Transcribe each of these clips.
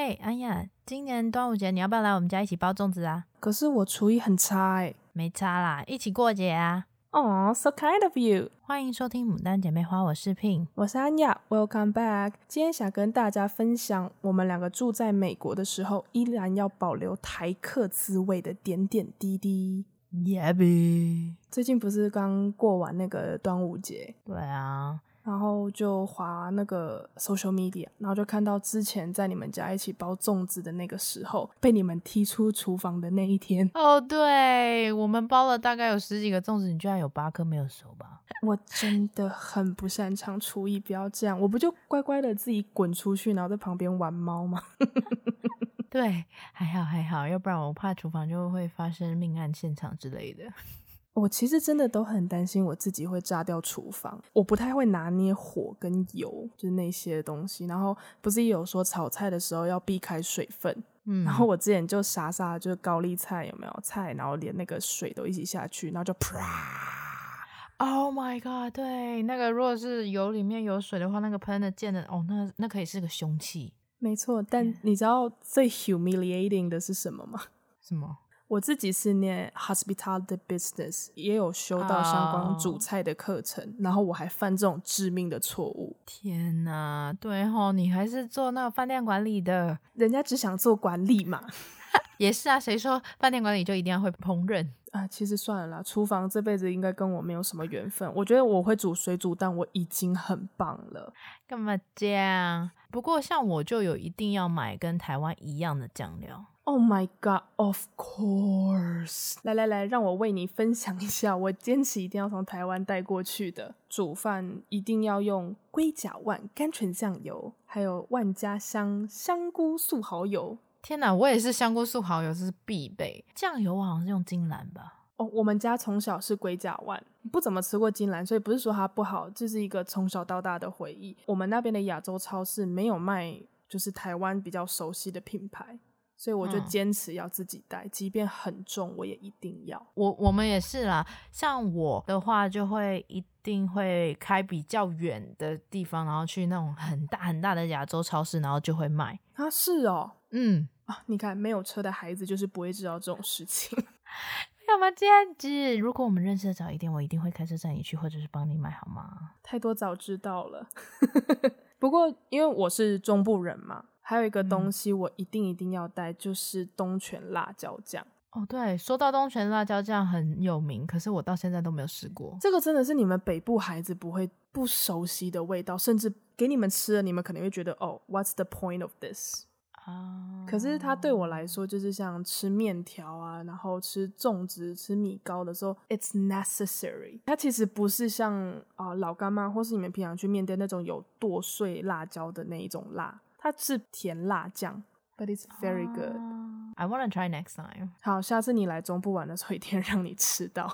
嘿，安雅，今年端午节你要不要来我们家一起包粽子啊？可是我厨艺很差哎。没差啦，一起过节啊。哦，so kind of you。欢迎收听《牡丹姐妹花》，我是 Pin，我是安雅，Welcome back。今天想跟大家分享，我们两个住在美国的时候，依然要保留台客滋味的点点滴滴。Yeah, baby。最近不是刚过完那个端午节？对啊。然后就滑那个 social media，然后就看到之前在你们家一起包粽子的那个时候，被你们踢出厨房的那一天。哦，对，我们包了大概有十几个粽子，你居然有八颗没有熟吧？我真的很不擅长厨艺，不要这样，我不就乖乖的自己滚出去，然后在旁边玩猫吗？对，还好还好，要不然我怕厨房就会发生命案现场之类的。我其实真的都很担心我自己会炸掉厨房，我不太会拿捏火跟油，就是那些东西。然后不是也有说炒菜的时候要避开水分，嗯，然后我之前就傻傻就是高丽菜有没有菜，然后连那个水都一起下去，然后就啪，Oh my god！对，那个如果是油里面有水的话，那个喷的溅的哦，那那可以是个凶器。没错，但你知道最 humiliating 的是什么吗？什么？我自己是念 hospitality business，也有修到相关煮菜的课程，oh. 然后我还犯这种致命的错误。天哪，对吼，你还是做那个饭店管理的，人家只想做管理嘛。也是啊，谁说饭店管理就一定要会烹饪啊？其实算了啦，厨房这辈子应该跟我没有什么缘分。我觉得我会煮水煮蛋，我已经很棒了。干嘛这样？不过像我就有一定要买跟台湾一样的酱料。Oh my god! Of course！来来来，让我为你分享一下，我坚持一定要从台湾带过去的。煮饭一定要用龟甲万甘醇酱油，还有万家香香菇素蚝油。天哪，我也是香菇素蚝油，这是必备。酱油我好像是用金兰吧？哦，我们家从小是龟甲万，不怎么吃过金兰，所以不是说它不好，这是一个从小到大的回忆。我们那边的亚洲超市没有卖，就是台湾比较熟悉的品牌。所以我就坚持要自己带，嗯，即便很重，我也一定要。我我们也是啦，像我的话，就会一定会开比较远的地方，然后去那种很大很大的亚洲超市，然后就会买。啊，是哦，嗯啊，你看没有车的孩子就是不会知道这种事情。干嘛这样子？如果我们认识的早一点，我一定会开车载你去，或者是帮你买，好吗？太多早知道了。不过因为我是中部人嘛。还有一个东西我一定一定要带，就是东泉辣椒酱。哦，对，说到东泉辣椒酱很有名，可是我到现在都没有试过。这个真的是你们北部孩子不会不熟悉的味道，甚至给你们吃了，你们可能会觉得哦，What's the point of this？啊，可是它对我来说，就是像吃面条啊，然后吃粽子、吃米糕的时候，It's necessary。它其实不是像啊、呃、老干妈或是你们平常去面店那种有剁碎辣椒的那一种辣。它是甜辣酱，but it's very good. I wanna try next time. 好，下次你来中部玩的时候，一定让你吃到。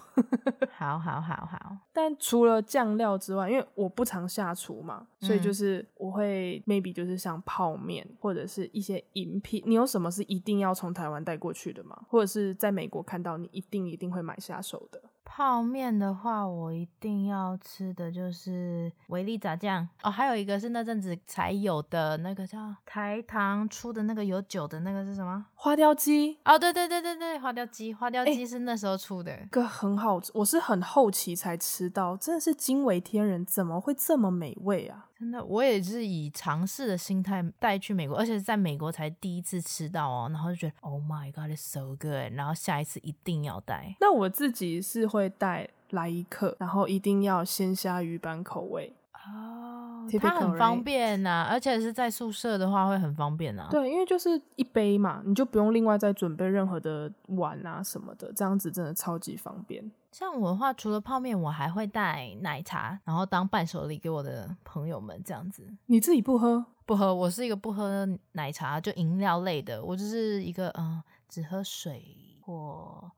好好好好。但除了酱料之外，因为我不常下厨嘛，所以就是我会 maybe 就是像泡面或者是一些饮品。你有什么是一定要从台湾带过去的吗？或者是在美国看到你一定一定会买下手的？泡面的话，我一定要吃的就是维力炸酱哦，还有一个是那阵子才有的那个叫台糖出的那个有酒的那个是什么？花雕鸡哦，对对对对对，花雕鸡，花雕鸡是那时候出的，欸，个很好吃，我是很后期才吃到，真的是惊为天人，怎么会这么美味啊？真的，我也是以尝试的心态带去美国，而且是在美国才第一次吃到哦，然后就觉得 Oh my God，it's so good，然后下一次一定要带。那我自己是会带来一克，然后一定要鲜虾鱼板口味哦，它很方便呐、啊，而且是在宿舍的话会很方便啊。对，因为就是一杯嘛，你就不用另外再准备任何的碗啊什么的，这样子真的超级方便。像我的话，除了泡面，我还会带奶茶，然后当伴手礼给我的朋友们这样子。你自己不喝？不喝，我是一个不喝奶茶，就饮料类的。我就是一个嗯、呃，只喝水或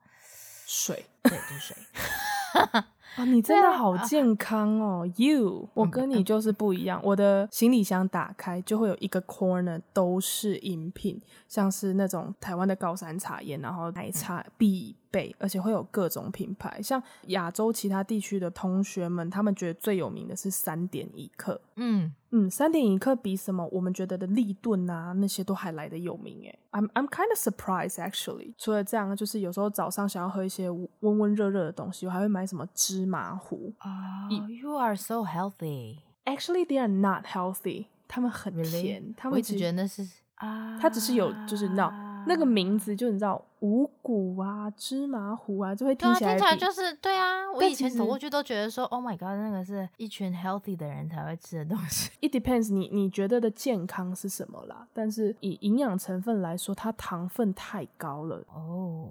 水，对，就是水。啊，你真的好健康哦！You，我跟你就是不一样。我的行李箱打开就会有一个 corner 都是饮品，像是那种台湾的高山茶叶，然后奶茶必备，而且会有各种品牌。像亚洲其他地区的同学们，他们觉得最有名的是三点一克。嗯嗯，三点一克比什么我们觉得的立顿啊那些都还来得有名诶。I'm I'm kind of surprised actually。除了这样，就是有时候早上想要喝一些温温热热的东西，我还会买什么芝麻糊。Oh, you are so healthy. Actually, they are not healthy. 他们很甜，Really? 他们只觉得那是啊，它只是有就是那那个名字，就你知道五谷啊、芝麻糊啊，就会听起来、啊、听起来就是对啊。我以前走过去都觉得说，Oh my god，那个是一群 healthy 的人才会吃的东西。It depends，你你觉得的健康是什么啦？但是以营养成分来说，它糖分太高了哦。Oh.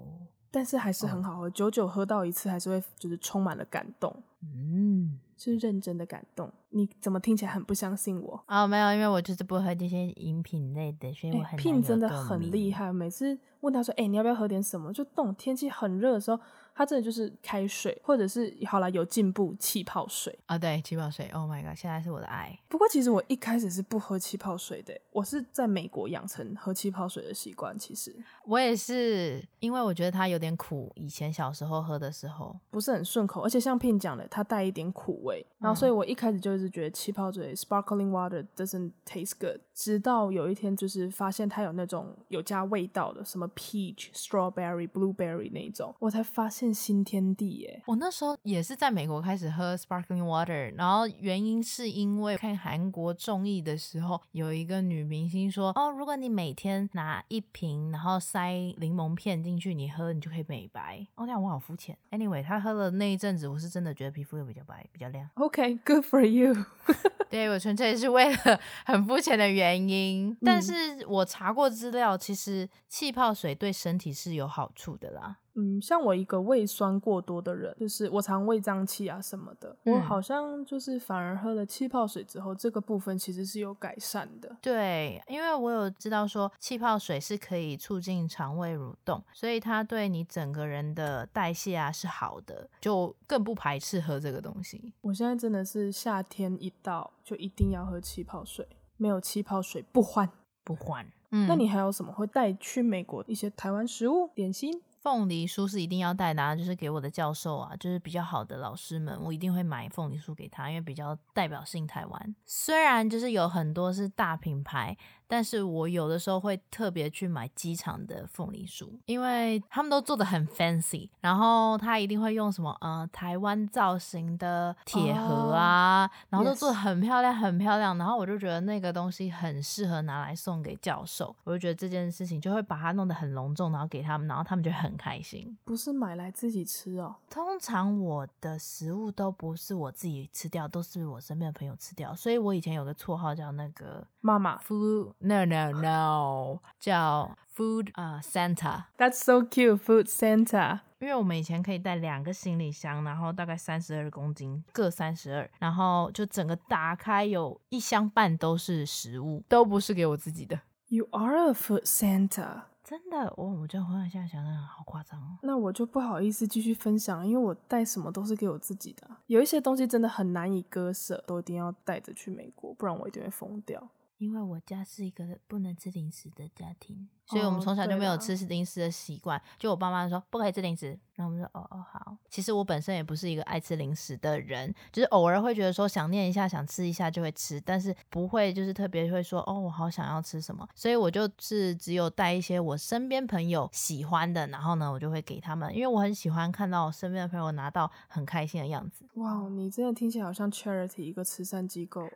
但是还是很好喝，久久喝到一次还是会就是充满了感动，嗯，是认真的感动。你怎么听起来很不相信我？哦，没有，因为我就是不喝这些饮品类的，所以我很。Pin 真的很厉害，每次问他说：“哎、欸，你要不要喝点什么？”就冻天气很热的时候。它这里就是开水，或者是好了有进步气泡水啊，对，气泡水，Oh my god，现在是我的爱。不过其实我一开始是不喝气泡水的，我是在美国养成喝气泡水的习惯。其实我也是，因为我觉得它有点苦，以前小时候喝的时候不是很顺口，而且像 Pin 讲的，它带一点苦味，然后所以我一开始就是觉得气泡水 （sparkling water） doesn't taste good。直到有一天就是发现它有那种有加味道的，什么 peach、strawberry、blueberry 那种，我才发现。新天地耶！我那时候也是在美国开始喝 sparkling water，然后原因是因为看韩国综艺的时候，有一个女明星说：“哦，如果你每天拿一瓶，然后塞柠檬片进去，你喝，你就可以美白。”哦，那样我好肤浅。Anyway，她喝了那一阵子，我是真的觉得皮肤又比较白，比较亮。OK，good、okay, for you。对，我纯粹是为了很肤浅的原因，嗯、但是我查过资料，其实气泡水对身体是有好处的啦。嗯，像我一个胃酸过多的人，就是我肠胃胀气啊什么的，嗯、我好像就是反而喝了气泡水之后，这个部分其实是有改善的。对，因为我有知道说气泡水是可以促进肠胃蠕动，所以它对你整个人的代谢啊是好的，就更不排斥喝这个东西。我现在真的是夏天一到就一定要喝气泡水，没有气泡水不换不换。嗯，那你还有什么会带去美国一些台湾食物点心？凤梨酥是一定要带的啊，就是给我的教授啊，就是比较好的老师们，我一定会买凤梨酥给他，因为比较代表性台湾。虽然就是有很多是大品牌。但是我有的时候会特别去买机场的凤梨酥，因为他们都做的很 fancy，然后他一定会用什么呃台湾造型的铁盒啊，oh, 然后都做的很漂亮很漂亮，然后我就觉得那个东西很适合拿来送给教授，我就觉得这件事情就会把它弄得很隆重，然后给他们，然后他们就很开心。不是买来自己吃哦，通常我的食物都不是我自己吃掉，都是我身边的朋友吃掉，所以我以前有个绰号叫那个妈妈 food。No no no，叫 Food 啊、uh, Santa。That's so cute, Food Santa。因为我们以前可以带两个行李箱，然后大概三十二公斤，各三十二，然后就整个打开有一箱半都是食物，都不是给我自己的。You are a Food Santa。真的，我我就忽然现在想想，好夸张哦。那我就不好意思继续分享，因为我带什么都是给我自己的。有一些东西真的很难以割舍，都一定要带着去美国，不然我一定会疯掉。因为我家是一个不能吃零食的家庭，所以我们从小就没有吃零食的习惯。Oh, 就我爸妈说不可以吃零食，然后我们说哦哦好。其实我本身也不是一个爱吃零食的人，就是偶尔会觉得说想念一下、想吃一下就会吃，但是不会就是特别会说哦我好想要吃什么。所以我就是只有带一些我身边朋友喜欢的，然后呢我就会给他们，因为我很喜欢看到我身边的朋友拿到很开心的样子。哇，你真的听起来好像 charity 一个慈善机构。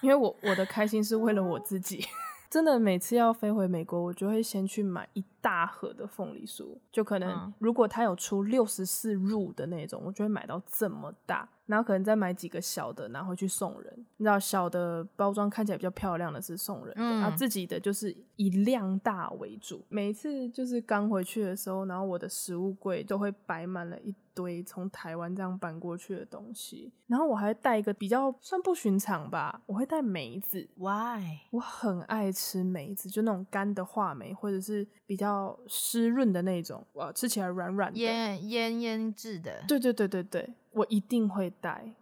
因为我我的开心是为了我自己，真的每次要飞回美国，我就会先去买一大盒的凤梨酥，就可能如果它有出六十四入的那种，我就会买到这么大。然后可能再买几个小的，拿回去送人。你知道小的包装看起来比较漂亮的是送人的，嗯、然后自己的就是以量大为主。每一次就是刚回去的时候，然后我的食物柜都会摆满了一堆从台湾这样搬过去的东西。然后我还带一个比较算不寻常吧，我会带梅子。Why？我很爱吃梅子，就那种干的话梅，或者是比较较湿润的那种，哇，吃起来软软的，腌腌腌制的。对对对对对，我一定会带。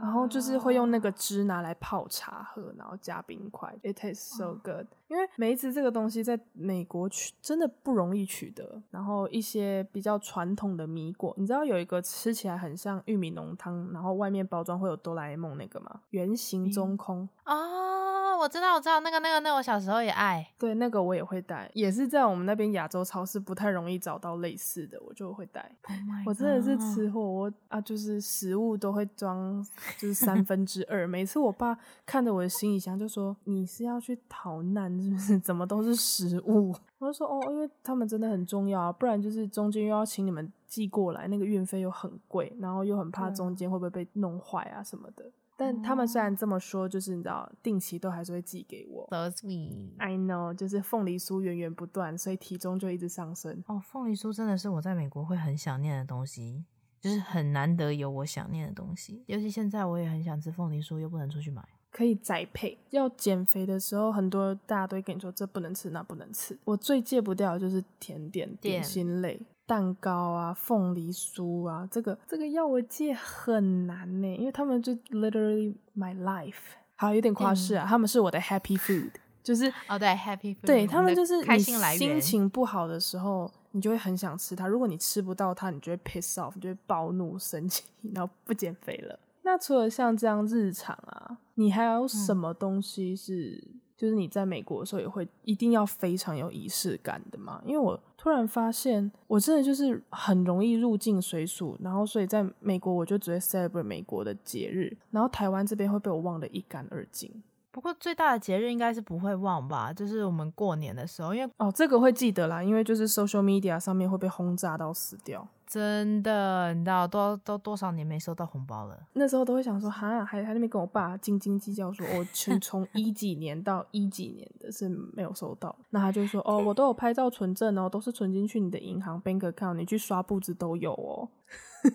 然后就是会用那个汁拿来泡茶喝，然后加冰块，It tastes so good。因为梅子这个东西在美国取真的不容易取得。然后一些比较传统的米果，你知道有一个吃起来很像玉米浓汤，然后外面包装会有哆啦 A 梦那个吗？圆形中空啊。嗯 oh. 我知道，我知道那个、那个、那个，我小时候也爱。对，那个我也会带，也是在我们那边亚洲超市不太容易找到类似的，我就会带。Oh、我真的是吃货，我啊，就是食物都会装，就是三分之二。每次我爸看着我的行李箱，就说：“你是要去逃难是不是？怎么都是食物？”我就说：“哦，因为他们真的很重要啊，不然就是中间又要请你们寄过来，那个运费又很贵，然后又很怕中间会不会被弄坏啊什么的。”但他们虽然这么说，就是你知道，定期都还是会寄给我。So sweet. I know，就是凤梨酥源源不断，所以体重就一直上升。哦，凤梨酥真的是我在美国会很想念的东西，就是很难得有我想念的东西。尤其现在我也很想吃凤梨酥，又不能出去买。可以宅配。要减肥的时候，很多大家都会跟你说这不能吃，那不能吃。我最戒不掉的就是甜点、点心类。蛋糕啊，凤梨酥啊，这个这个要我戒很难呢，因为他们就 literally my life，好有点夸饰啊，嗯、他们是我的 happy food，就是哦对 happy food，对他们就是开心来。心情不好的时候，你就会很想吃它，如果你吃不到它，你就会 piss off，你就会暴怒生气，然后不减肥了。那除了像这样日常啊，你还有什么东西是？就是你在美国的时候也会一定要非常有仪式感的嘛？因为我突然发现，我真的就是很容易入境随俗，然后所以在美国我就只会 celebrate 美国的节日，然后台湾这边会被我忘得一干二净。不过最大的节日应该是不会忘吧？就是我们过年的时候，因为哦这个会记得啦，因为就是 social media 上面会被轰炸到死掉。真的，你知道都都多少年没收到红包了？那时候都会想说，哈，还还那边跟我爸斤斤计较说，说我 从从一几年到一几年的是没有收到。那他就说，哦，我都有拍照存证哦，都是存进去你的银行 bank account，你去刷簿子都有哦。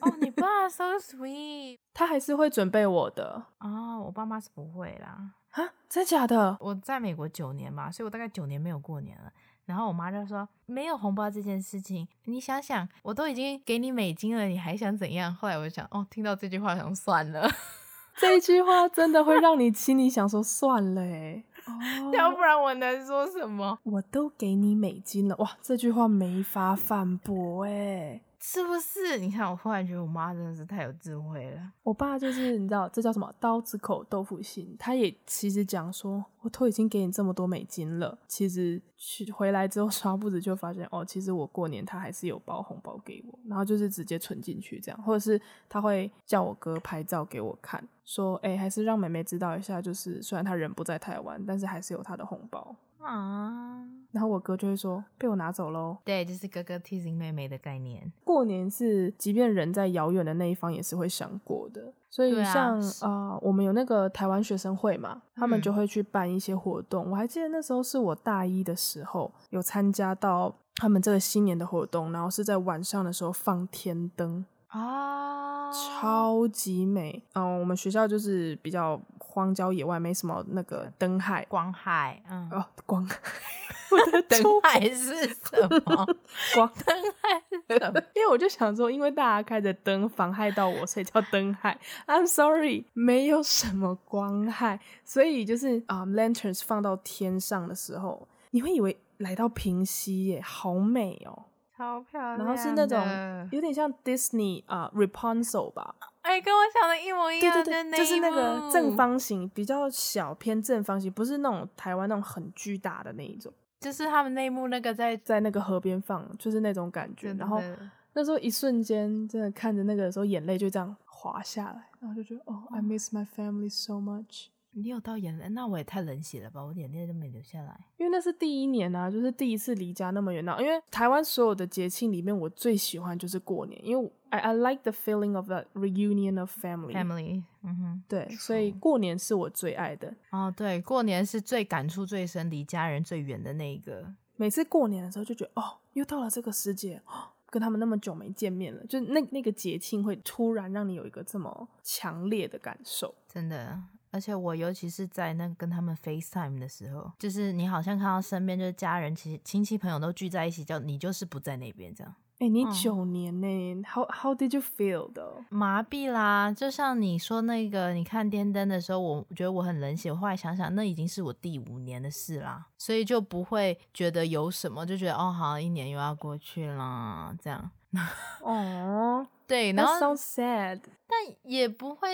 哦，你 爸 so sweet，他还是会准备我的哦，我爸妈是不会啦。啊，真的假的？我在美国九年嘛，所以我大概九年没有过年了。然后我妈就说：“没有红包这件事情，你想想，我都已经给你美金了，你还想怎样？”后来我就想，哦，听到这句话，想算了。这句话真的会让你心里想说算了，哎，哦，要不然我能说什么？我都给你美金了，哇，这句话没法反驳，哎。是不是？你看，我忽然觉得我妈真的是太有智慧了。我爸就是，你知道这叫什么？刀子口豆腐心。他也其实讲说，我都已经给你这么多美金了，其实去回来之后刷簿子就发现，哦，其实我过年他还是有包红包给我，然后就是直接存进去这样，或者是他会叫我哥拍照给我看，说，哎、还是让妹妹知道一下，就是虽然他人不在台湾，但是还是有他的红包。啊，然后我哥就会说被我拿走喽。对，就是哥哥 teasing 妹妹的概念。过年是，即便人在遥远的那一方，也是会想过的。所以像啊，呃，我们有那个台湾学生会嘛，他们就会去办一些活动。嗯。我还记得那时候是我大一的时候，有参加到他们这个新年的活动，然后是在晚上的时候放天灯啊，超级美。嗯，我们学校就是比较。荒郊野外没什么那个灯海，光害，嗯，哦，光，我的灯海是什么？光灯海是什么？因为我就想说，因为大家开着灯妨害到我，所以叫灯海。I'm sorry，没有什么光害，所以就是啊、um,，lanterns 放到天上的时候，你会以为来到平溪耶，好美哦，超漂亮。然后是那种有点像 Disney 啊、uh, Rapunzel 吧。哎、欸，跟我想的一模一样，对对对，就是那个正方形，比较小偏正方形，不是那种台湾那种很巨大的那一种。就是他们内幕那个在在那个河边放，就是那种感觉。然后那时候一瞬间，真的看着那个的时候，眼泪就这样滑下来，然后就觉得哦，I miss my family so much。你有到眼泪？那我也太冷血了吧！我眼泪都没流下来。因为那是第一年啊，就是第一次离家那么远。那因为台湾所有的节庆里面，我最喜欢就是过年，因为 I I like the feeling of the reunion of family. Family，嗯哼，对，所以过年是我最爱的。哦，对，过年是最感触最深、离家人最远的那一个。每次过年的时候就觉得，哦，又到了这个时节，哦，跟他们那么久没见面了，就那那个节庆会突然让你有一个这么强烈的感受，真的。而且我尤其是在那跟他们 FaceTime 的时候，就是你好像看到身边就是家人、其实亲戚朋友都聚在一起，叫你就是不在那边这样。哎、欸，你九年呢、嗯、？How how did you feel 的？麻痹啦，就像你说那个，你看电灯的时候，我觉得我很冷血。我后来想想，那已经是我第五年的事啦，所以就不会觉得有什么，就觉得哦，好，一年又要过去啦，这样。哦，对，然后 so sad，但也不会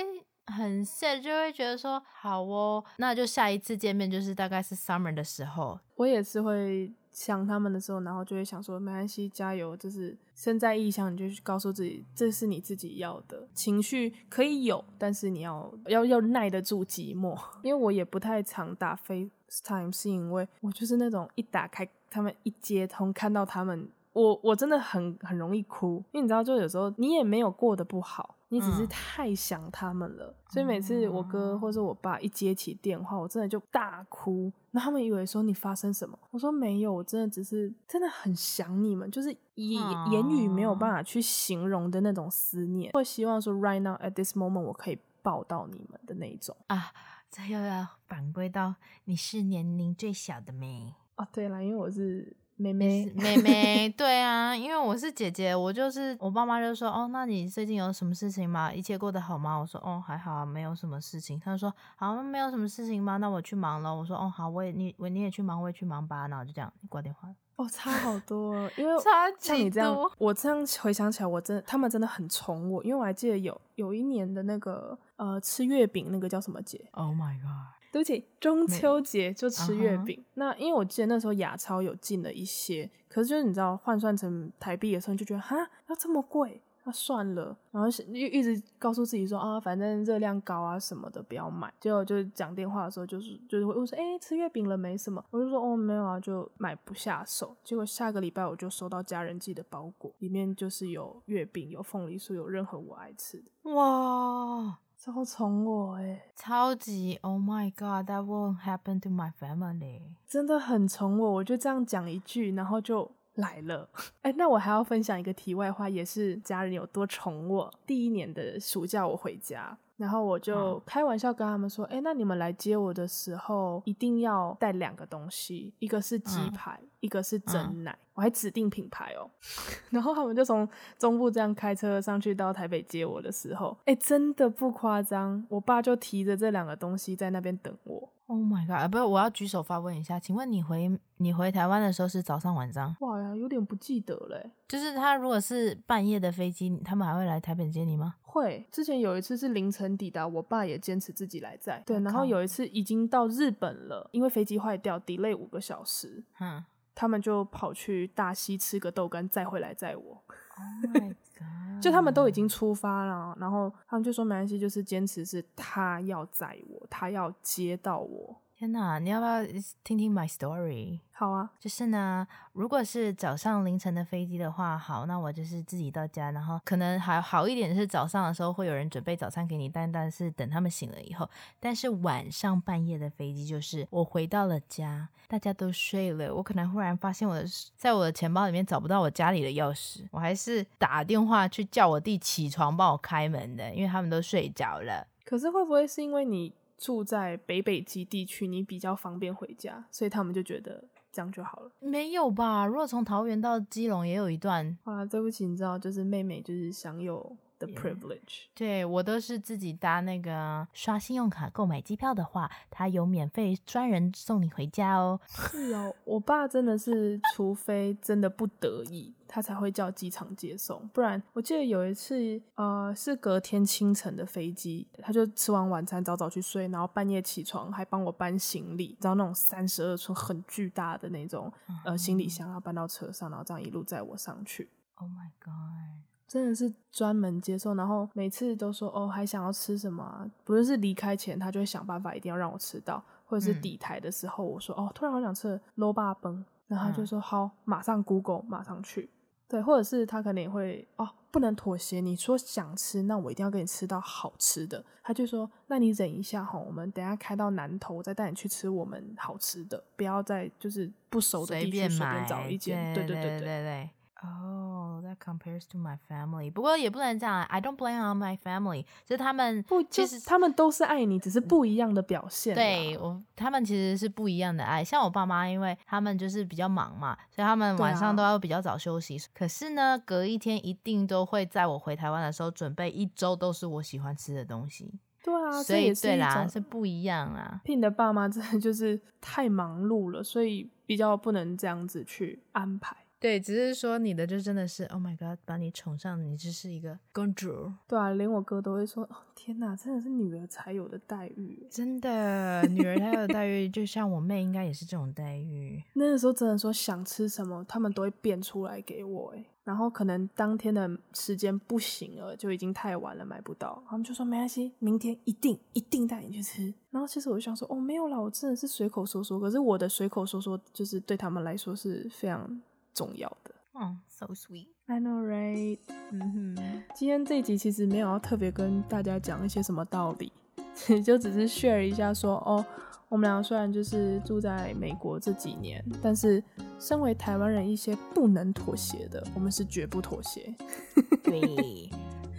很 sad，就会觉得说好哦，那就下一次见面就是大概是 summer 的时候，我也是会。想他们的时候，然后就会想说，没关系，加油，就是身在异乡，你就去告诉自己，这是你自己要的情绪可以有，但是你要要要耐得住寂寞。因为我也不太常打 FaceTime，是因为我就是那种一打开他们一接通，看到他们，我我真的很很容易哭，因为你知道，就有时候你也没有过得不好。你只是太想他们了，嗯、所以每次我哥或者我爸一接起电话，我真的就大哭。那他们以为说你发生什么？我说没有，我真的只是真的很想你们，就是言语没有办法去形容的那种思念。会希望说 right now at this moment 我可以抱到你们的那种啊。这又要反归到你是年龄最小的妹哦，对了，因为我是。妹妹，妹妹，对啊，因为我是姐姐，我就是我爸妈就说，哦，那你最近有什么事情吗？一切过得好吗？我说，哦，还好啊，没有什么事情。他就说，好，没有什么事情吗？那我去忙了。我说，哦，好，我也你我你也去忙，我也去忙吧。然后就这样挂电话。哦，差好多，因为 像你这样，我这样回想起来，我真的他们真的很宠我，因为我还记得有有一年的那个呃吃月饼那个叫什么节？Oh my god！对不起，中秋节就吃月饼。Uh. 那因为我记得那时候亚超有进了一些，可是就是你知道换算成台币的时候，你就觉得哈要这么贵，那算了。然后又一直告诉自己说啊，反正热量高啊什么的，不要买。结果就讲电话的时候，就是就是会问说，哎，吃月饼了没什么？我就说哦没有啊，就买不下手。结果下个礼拜我就收到家人寄的包裹，里面就是有月饼、有凤梨酥、有任何我爱吃的。哇！超宠我哎，超级！Oh my god，that won't happen to my family。真的很宠我，我就这样讲一句，然后就来了。哎、欸，那我还要分享一个题外话，也是家人有多宠我。第一年的暑假我回家，然后我就开玩笑跟他们说：“哎、嗯欸，那你们来接我的时候，一定要带两个东西，一个是鸡排，嗯、一个是蒸奶。嗯”我还指定品牌哦，然后他们就从中部这样开车上去到台北接我的时候，哎，真的不夸张，我爸就提着这两个东西在那边等我。Oh my god！不是，我要举手发问一下，请问你回你回台湾的时候是早上晚上？哇呀，有点不记得嘞。就是他如果是半夜的飞机，他们还会来台北接你吗？会。之前有一次是凌晨抵达，我爸也坚持自己来载。对，然后有一次已经到日本了，因为飞机坏掉，delay 五个小时。嗯。他们就跑去大溪吃个豆干，再回来载我。Oh my god！就他们都已经出发了，然后他们就说没关系，就是坚持是他要载我，他要接到我。天哪，你要不要听听 my story？好啊，就是呢，如果是早上凌晨的飞机的话，好，那我就是自己到家，然后可能还好一点是早上的时候会有人准备早餐给你，但但是等他们醒了以后，但是晚上半夜的飞机就是我回到了家，大家都睡了，我可能忽然发现我的在我的钱包里面找不到我家里的钥匙，我还是打电话去叫我弟起床帮我开门的，因为他们都睡着了。可是会不会是因为你？住在北北极地区，你比较方便回家，所以他们就觉得这样就好了。没有吧？如果从桃园到基隆也有一段。啊，对不起，你知道，就是妹妹就是享有。The privilege，对，我都是自己搭那个刷信用卡购买机票的话，他有免费专人送你回家哦。是哦，我爸真的是，除非真的不得已，他才会叫机场接送，不然我记得有一次，呃，是隔天清晨的飞机，他就吃完晚餐早早去睡，然后半夜起床还帮我搬行李，知道那种三十二寸很巨大的那种呃行李箱，然后搬到车上，然后这样一路载我上去。Oh my god！真的是专门接受，然后每次都说哦，还想要吃什么啊？不论是离开前，他就会想办法一定要让我吃到，或者是底台的时候，我说哦，突然好想吃卤肉饭，然后他就说好，马上 Google，马上去。对，或者是他可能也会哦，不能妥协，你说想吃，那我一定要给你吃到好吃的。他就说，那你忍一下哈，我们等下开到南头，我再带你去吃我们好吃的，不要再就是不熟的地区随便找一间。对对对对对。哦、oh,，that compares to my family。不过也不能这样，I don't blame on my family。就是他们不，其实他们都是爱你，只是不一样的表现。对我，他们其实是不一样的爱。像我爸妈，因为他们就是比较忙嘛，所以他们晚上都要比较早休息。啊、可是呢，隔一天一定都会在我回台湾的时候准备一周都是我喜欢吃的东西。对啊，所以对啦，是不一样啊。Pin 的爸妈真的就是太忙碌了，所以比较不能这样子去安排。对，只是说你的就真的是，Oh my God，把你宠上，你就是一个公主。对啊，连我哥都会说，哦，天哪，真的是女儿才有的待遇，真的，女儿才有的待遇，就像我妹应该也是这种待遇。那个时候真的说想吃什么，他们都会变出来给我，诶，然后可能当天的时间不行了，就已经太晚了，买不到，他们就说没关系，明天一定一定带你去吃。然后其实我就想说，哦，没有啦，我真的是随口说说，可是我的随口说说，就是对他们来说是非常。重要的，嗯，so sweet。I know, right？嗯哼，今天这一集其实没有要特别跟大家讲一些什么道理，就只是 share 一下说，哦，我们俩虽然就是住在美国这几年，但是身为台湾人，一些不能妥协的，我们是绝不妥协。对，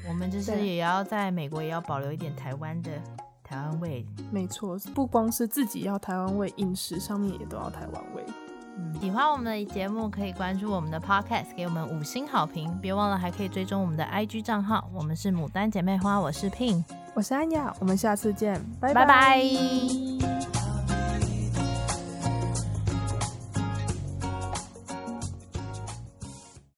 我们就是也要在美国也要保留一点台湾的台湾味。没错，不光是自己要台湾味，饮食上面也都要台湾味。喜欢我们的节目，可以关注我们的 Podcast，给我们五星好评。别忘了还可以追踪我们的 IG 账号。我们是牡丹姐妹花，我是 Pin，我是安雅，我们下次见，拜拜拜。